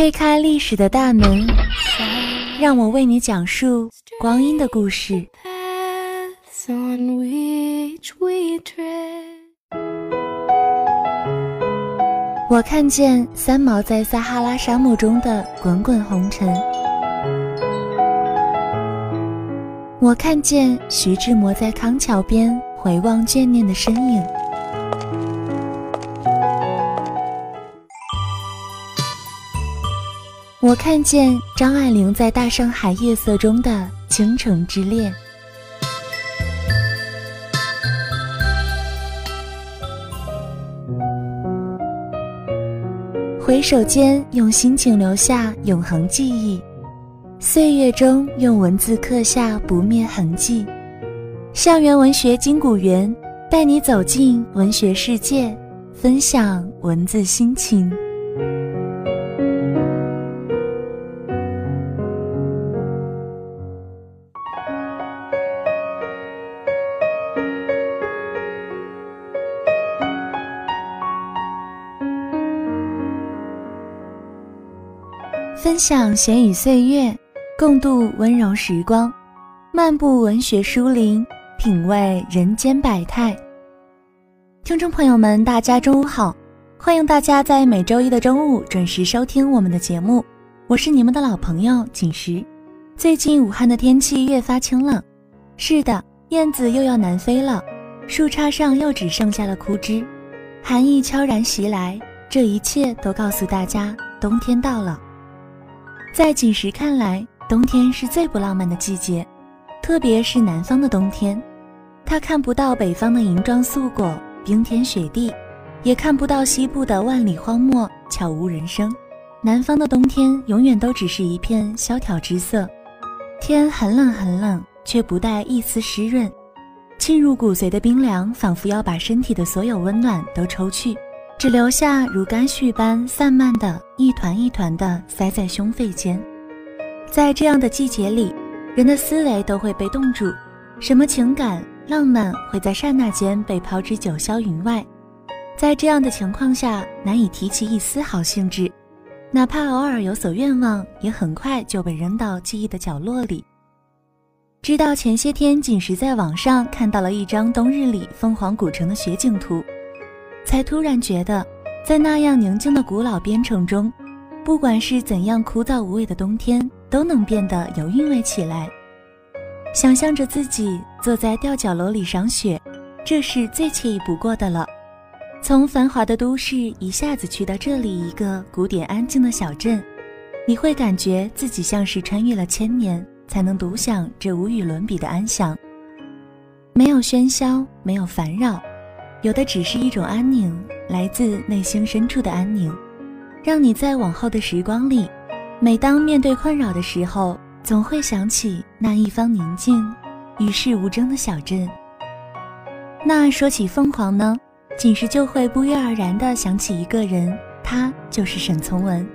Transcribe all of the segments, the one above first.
推开历史的大门，让我为你讲述光阴的故事。我看见三毛在撒哈拉沙漠中的滚滚红尘，我看见徐志摩在康桥边回望眷念的身影。我看见张爱玲在大上海夜色中的倾城之恋，回首间用心情留下永恒记忆，岁月中用文字刻下不灭痕迹。校园文学金谷园带你走进文学世界，分享文字心情。分享闲语岁月，共度温柔时光，漫步文学书林，品味人间百态。听众朋友们，大家中午好！欢迎大家在每周一的中午准时收听我们的节目，我是你们的老朋友锦时。最近武汉的天气越发清冷，是的，燕子又要南飞了，树杈上又只剩下了枯枝，寒意悄然袭来，这一切都告诉大家，冬天到了。在景时看来，冬天是最不浪漫的季节，特别是南方的冬天，他看不到北方的银装素裹、冰天雪地，也看不到西部的万里荒漠、悄无人声。南方的冬天永远都只是一片萧条之色，天很冷很冷，却不带一丝湿润，沁入骨髓的冰凉，仿佛要把身体的所有温暖都抽去。只留下如干絮般散漫的一团一团的塞在胸肺间，在这样的季节里，人的思维都会被冻住，什么情感浪漫会在刹那间被抛之九霄云外。在这样的情况下，难以提起一丝好兴致，哪怕偶尔有所愿望，也很快就被扔到记忆的角落里。直到前些天，仅是在网上看到了一张冬日里凤凰古城的雪景图。才突然觉得，在那样宁静的古老边城中，不管是怎样枯燥无味的冬天，都能变得有韵味起来。想象着自己坐在吊脚楼里赏雪，这是最惬意不过的了。从繁华的都市一下子去到这里一个古典安静的小镇，你会感觉自己像是穿越了千年，才能独享这无与伦比的安详。没有喧嚣，没有烦扰。有的只是一种安宁，来自内心深处的安宁，让你在往后的时光里，每当面对困扰的时候，总会想起那一方宁静、与世无争的小镇。那说起凤凰呢，锦时就会不约而然地想起一个人，他就是沈从文。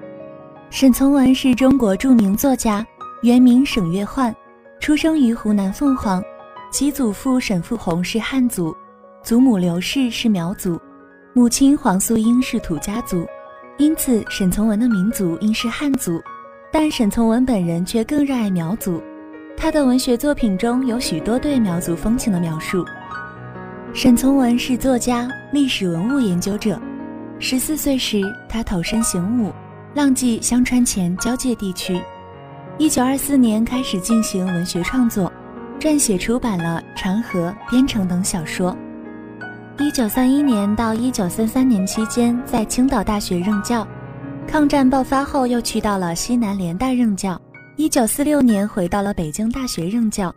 沈从文是中国著名作家，原名沈月焕，出生于湖南凤凰，其祖父沈复宏是汉族。祖母刘氏是苗族，母亲黄素英是土家族，因此沈从文的民族应是汉族。但沈从文本人却更热爱苗族，他的文学作品中有许多对苗族风情的描述。沈从文是作家、历史文物研究者。十四岁时，他投身行伍，浪迹香川黔交界地区。一九二四年开始进行文学创作，撰写出版了《长河》《边城》等小说。一九三一年到一九三三年期间，在青岛大学任教。抗战爆发后，又去到了西南联大任教。一九四六年回到了北京大学任教。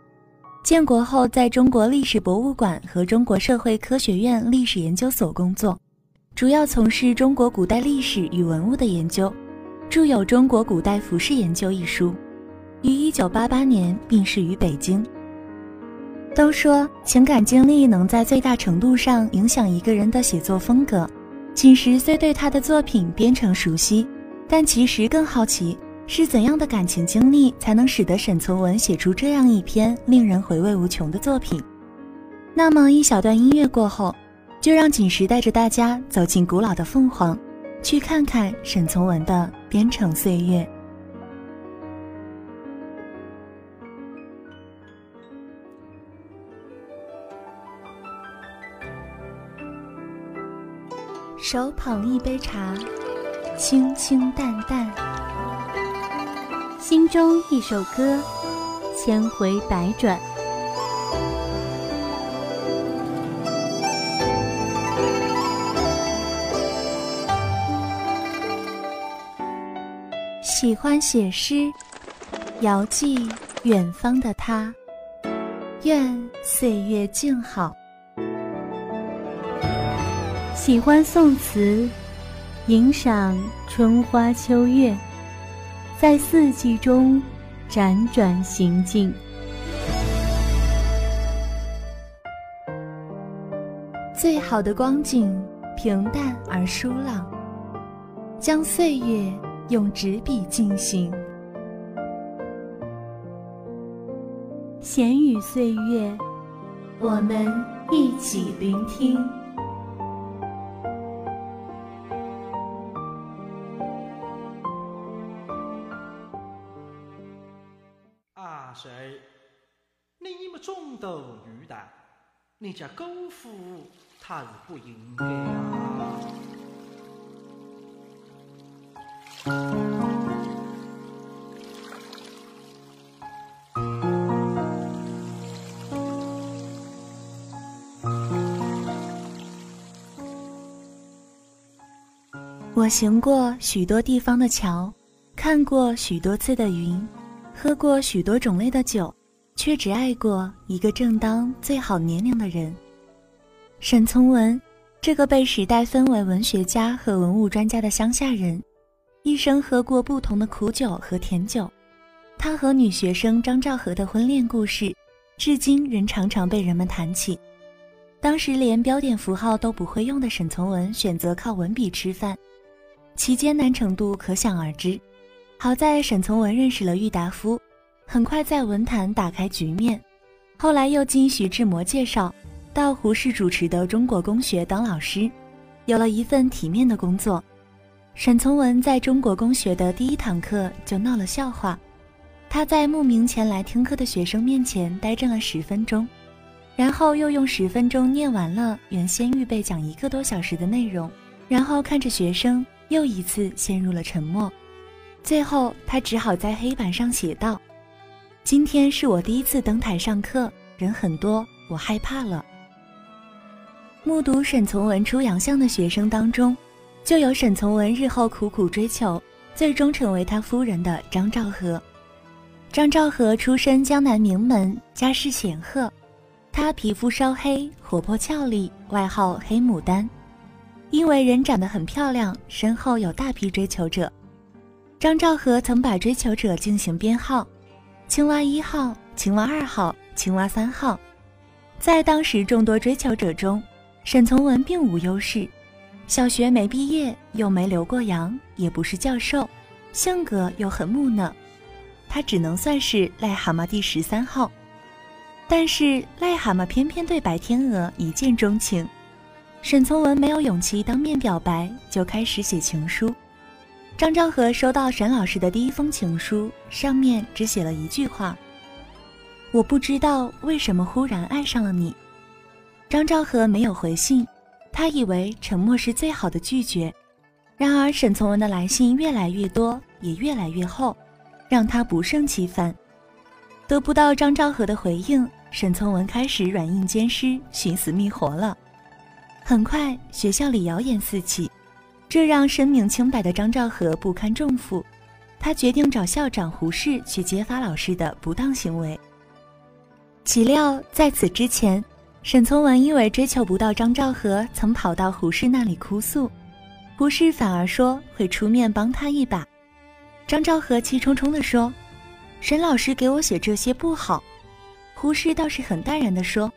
建国后，在中国历史博物馆和中国社会科学院历史研究所工作，主要从事中国古代历史与文物的研究，著有《中国古代服饰研究》一书。于一九八八年病逝于北京。都说情感经历能在最大程度上影响一个人的写作风格。锦时虽对他的作品编程熟悉，但其实更好奇是怎样的感情经历才能使得沈从文写出这样一篇令人回味无穷的作品。那么一小段音乐过后，就让锦时带着大家走进古老的凤凰，去看看沈从文的编程岁月。手捧一杯茶，清清淡淡；心中一首歌，千回百转。喜欢写诗，遥寄远方的他，愿岁月静好。喜欢宋词，吟赏春花秋月，在四季中辗转行进。最好的光景，平淡而舒朗，将岁月用纸笔进行。闲语岁月，我们一起聆听。中斗鱼蛋，你家狗夫他是不应该啊！我行过许多地方的桥，看过许多次的云。喝过许多种类的酒，却只爱过一个正当最好年龄的人。沈从文，这个被时代分为文学家和文物专家的乡下人，一生喝过不同的苦酒和甜酒。他和女学生张兆和的婚恋故事，至今仍常常被人们谈起。当时连标点符号都不会用的沈从文，选择靠文笔吃饭，其艰难程度可想而知。好在沈从文认识了郁达夫，很快在文坛打开局面。后来又经徐志摩介绍，到胡适主持的中国公学当老师，有了一份体面的工作。沈从文在中国公学的第一堂课就闹了笑话，他在慕名前来听课的学生面前呆站了十分钟，然后又用十分钟念完了原先预备讲一个多小时的内容，然后看着学生又一次陷入了沉默。最后，他只好在黑板上写道：“今天是我第一次登台上课，人很多，我害怕了。”目睹沈从文出洋相的学生当中，就有沈从文日后苦苦追求，最终成为他夫人的张兆和。张兆和出身江南名门，家世显赫，她皮肤稍黑，活泼俏丽，外号“黑牡丹”，因为人长得很漂亮，身后有大批追求者。张兆和曾把追求者进行编号：青蛙一号、青蛙二号、青蛙三号。在当时众多追求者中，沈从文并无优势。小学没毕业，又没留过洋，也不是教授，性格又很木讷，他只能算是癞蛤蟆第十三号。但是癞蛤蟆偏偏对白天鹅一见钟情，沈从文没有勇气当面表白，就开始写情书。张兆和收到沈老师的第一封情书，上面只写了一句话：“我不知道为什么忽然爱上了你。”张兆和没有回信，他以为沉默是最好的拒绝。然而沈从文的来信越来越多，也越来越厚，让他不胜其烦。得不到张兆和的回应，沈从文开始软硬兼施，寻死觅活了。很快，学校里谣言四起。这让声名清白的张兆和不堪重负，他决定找校长胡适去揭发老师的不当行为。岂料在此之前，沈从文因为追求不到张兆和，曾跑到胡适那里哭诉，胡适反而说会出面帮他一把。张兆和气冲冲地说：“沈老师给我写这些不好。”胡适倒是很淡然地说：“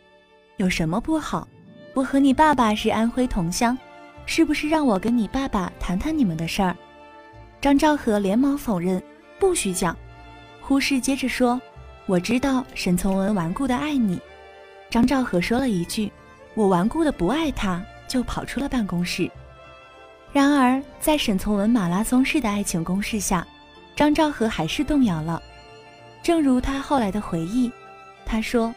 有什么不好？我和你爸爸是安徽同乡。”是不是让我跟你爸爸谈谈你们的事儿？张兆和连忙否认，不许讲。胡适接着说：“我知道沈从文顽固的爱你。”张兆和说了一句：“我顽固的不爱他。”就跑出了办公室。然而，在沈从文马拉松式的爱情攻势下，张兆和还是动摇了。正如他后来的回忆，他说：“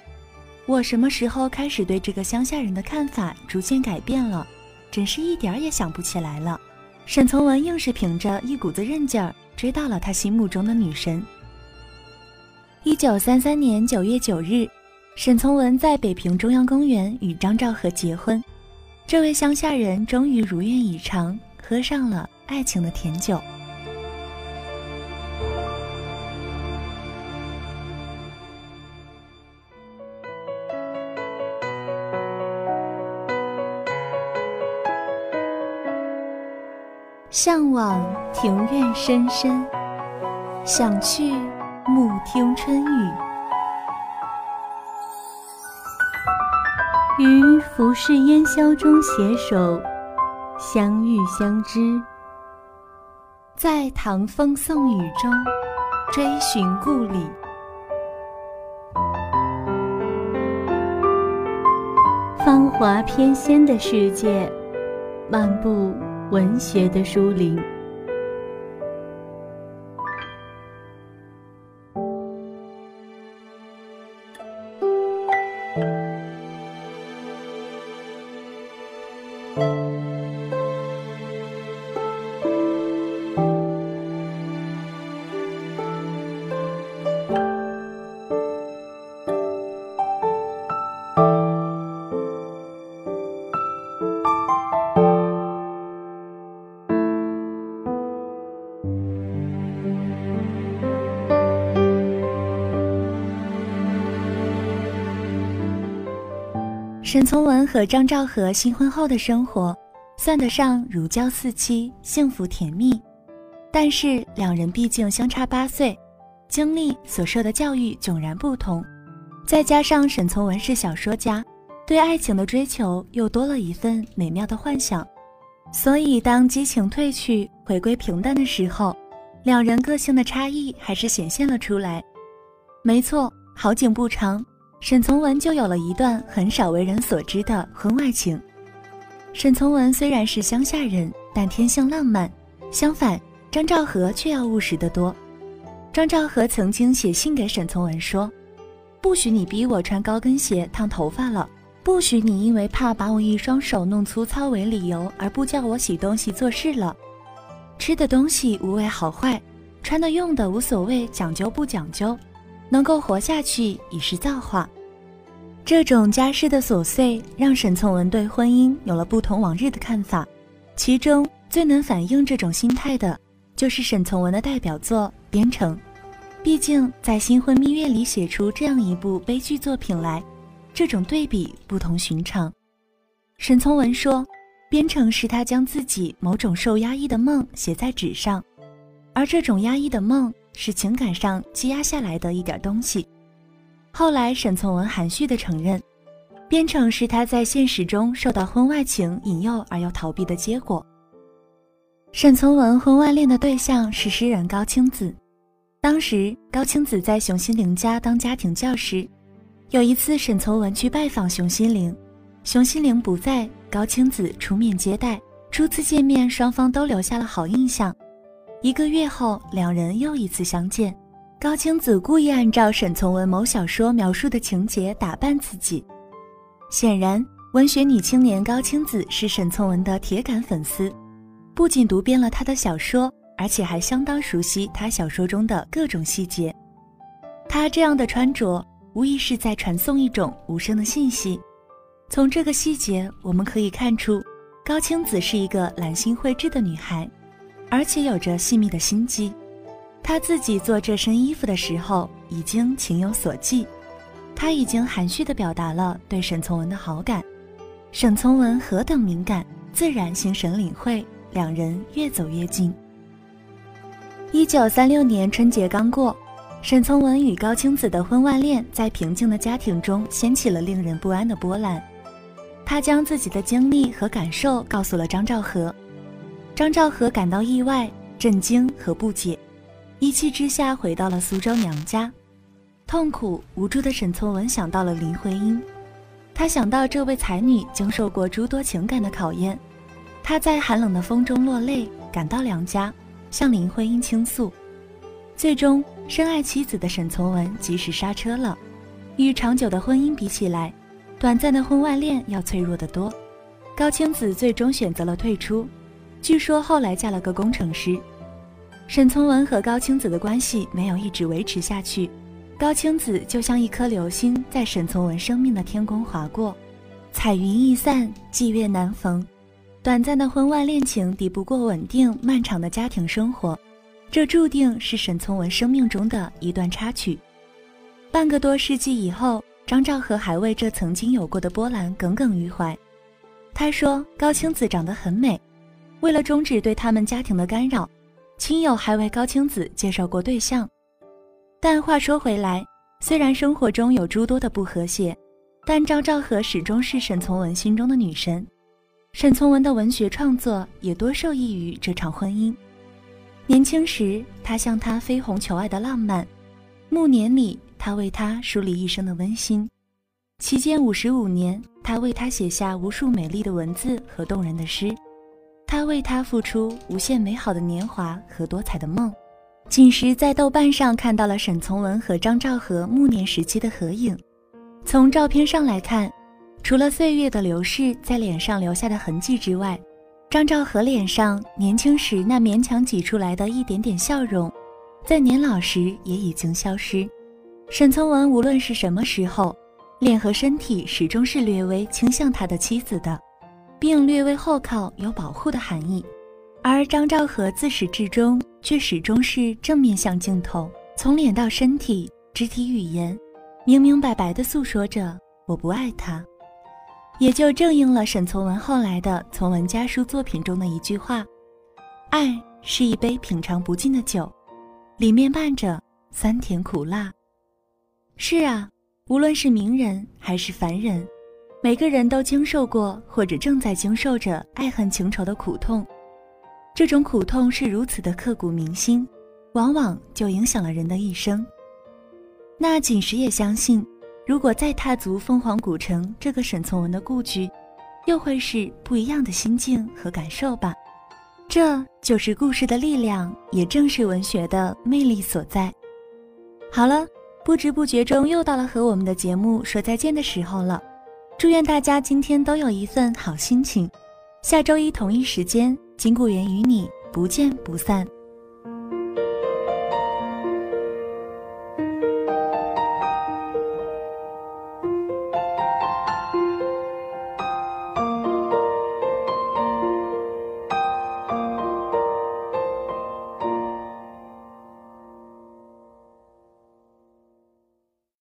我什么时候开始对这个乡下人的看法逐渐改变了？真是一点儿也想不起来了。”沈从文硬是凭着一股子韧劲儿追到了他心目中的女神。一九三三年九月九日，沈从文在北平中央公园与张兆和结婚。这位乡下人终于如愿以偿，喝上了爱情的甜酒。向往庭院深深，想去暮听春雨。于浮世烟消中携手，相遇相知，在唐风宋雨中追寻故里。芳华翩跹的世界，漫步。文学的书林。沈从文和张兆和新婚后的生活，算得上如胶似漆、幸福甜蜜。但是两人毕竟相差八岁，经历所受的教育迥然不同，再加上沈从文是小说家，对爱情的追求又多了一份美妙的幻想，所以当激情褪去，回归平淡的时候，两人个性的差异还是显现了出来。没错，好景不长。沈从文就有了一段很少为人所知的婚外情。沈从文虽然是乡下人，但天性浪漫。相反，张兆和却要务实得多。张兆和曾经写信给沈从文说：“不许你逼我穿高跟鞋烫头发了，不许你因为怕把我一双手弄粗糙为理由而不叫我洗东西做事了。吃的东西无谓好坏，穿的用的无所谓讲究不讲究。”能够活下去已是造化。这种家世的琐碎，让沈从文对婚姻有了不同往日的看法。其中最能反映这种心态的，就是沈从文的代表作《边城》。毕竟在新婚蜜月里写出这样一部悲剧作品来，这种对比不同寻常。沈从文说，《边城》是他将自己某种受压抑的梦写在纸上，而这种压抑的梦。是情感上积压下来的一点东西。后来，沈从文含蓄地承认，边城是他在现实中受到婚外情引诱而又逃避的结果。沈从文婚外恋的对象是诗人高青子，当时高青子在熊心凌家当家庭教师。有一次，沈从文去拜访熊心凌，熊心凌不在，高青子出面接待。初次见面，双方都留下了好印象。一个月后，两人又一次相见。高青子故意按照沈从文某小说描述的情节打扮自己。显然，文学女青年高青子是沈从文的铁杆粉丝，不仅读遍了他的小说，而且还相当熟悉他小说中的各种细节。他这样的穿着，无疑是在传送一种无声的信息。从这个细节，我们可以看出，高青子是一个兰心蕙质的女孩。而且有着细密的心机，他自己做这身衣服的时候已经情有所寄，他已经含蓄地表达了对沈从文的好感。沈从文何等敏感，自然心神领会，两人越走越近。一九三六年春节刚过，沈从文与高青子的婚外恋在平静的家庭中掀起了令人不安的波澜。他将自己的经历和感受告诉了张兆和。张兆和感到意外、震惊和不解，一气之下回到了苏州娘家。痛苦无助的沈从文想到了林徽因，他想到这位才女经受过诸多情感的考验，他在寒冷的风中落泪，赶到娘家，向林徽因倾诉。最终，深爱妻子的沈从文及时刹车了。与长久的婚姻比起来，短暂的婚外恋要脆弱得多。高青子最终选择了退出，据说后来嫁了个工程师。沈从文和高青子的关系没有一直维持下去，高青子就像一颗流星，在沈从文生命的天空划过，彩云易散，霁月难逢。短暂的婚外恋情抵不过稳定漫长的家庭生活。这注定是沈从文生命中的一段插曲。半个多世纪以后，张兆和还为这曾经有过的波澜耿耿于怀。他说：“高青子长得很美。”为了终止对他们家庭的干扰，亲友还为高青子介绍过对象。但话说回来，虽然生活中有诸多的不和谐，但赵兆和始终是沈从文心中的女神。沈从文的文学创作也多受益于这场婚姻。年轻时，他向她飞鸿求爱的浪漫；暮年里，他为她梳理一生的温馨。期间五十五年，他为她写下无数美丽的文字和动人的诗。他为她付出无限美好的年华和多彩的梦。仅时在豆瓣上看到了沈从文和张兆和暮年时期的合影。从照片上来看，除了岁月的流逝在脸上留下的痕迹之外，张兆和脸上年轻时那勉强挤出来的一点点笑容，在年老时也已经消失。沈从文无论是什么时候，脸和身体始终是略微倾向他的妻子的，并略微后靠，有保护的含义。而张兆和自始至终却始终是正面向镜头，从脸到身体、肢体语言，明明白白地诉说着“我不爱他”。也就正应了沈从文后来的《从文家书》作品中的一句话：“爱是一杯品尝不尽的酒，里面伴着酸甜苦辣。”是啊，无论是名人还是凡人，每个人都经受过或者正在经受着爱恨情仇的苦痛。这种苦痛是如此的刻骨铭心，往往就影响了人的一生。那锦时也相信。如果再踏足凤凰古城这个沈从文的故居，又会是不一样的心境和感受吧。这就是故事的力量，也正是文学的魅力所在。好了，不知不觉中又到了和我们的节目说再见的时候了。祝愿大家今天都有一份好心情。下周一同一时间，金谷园与你不见不散。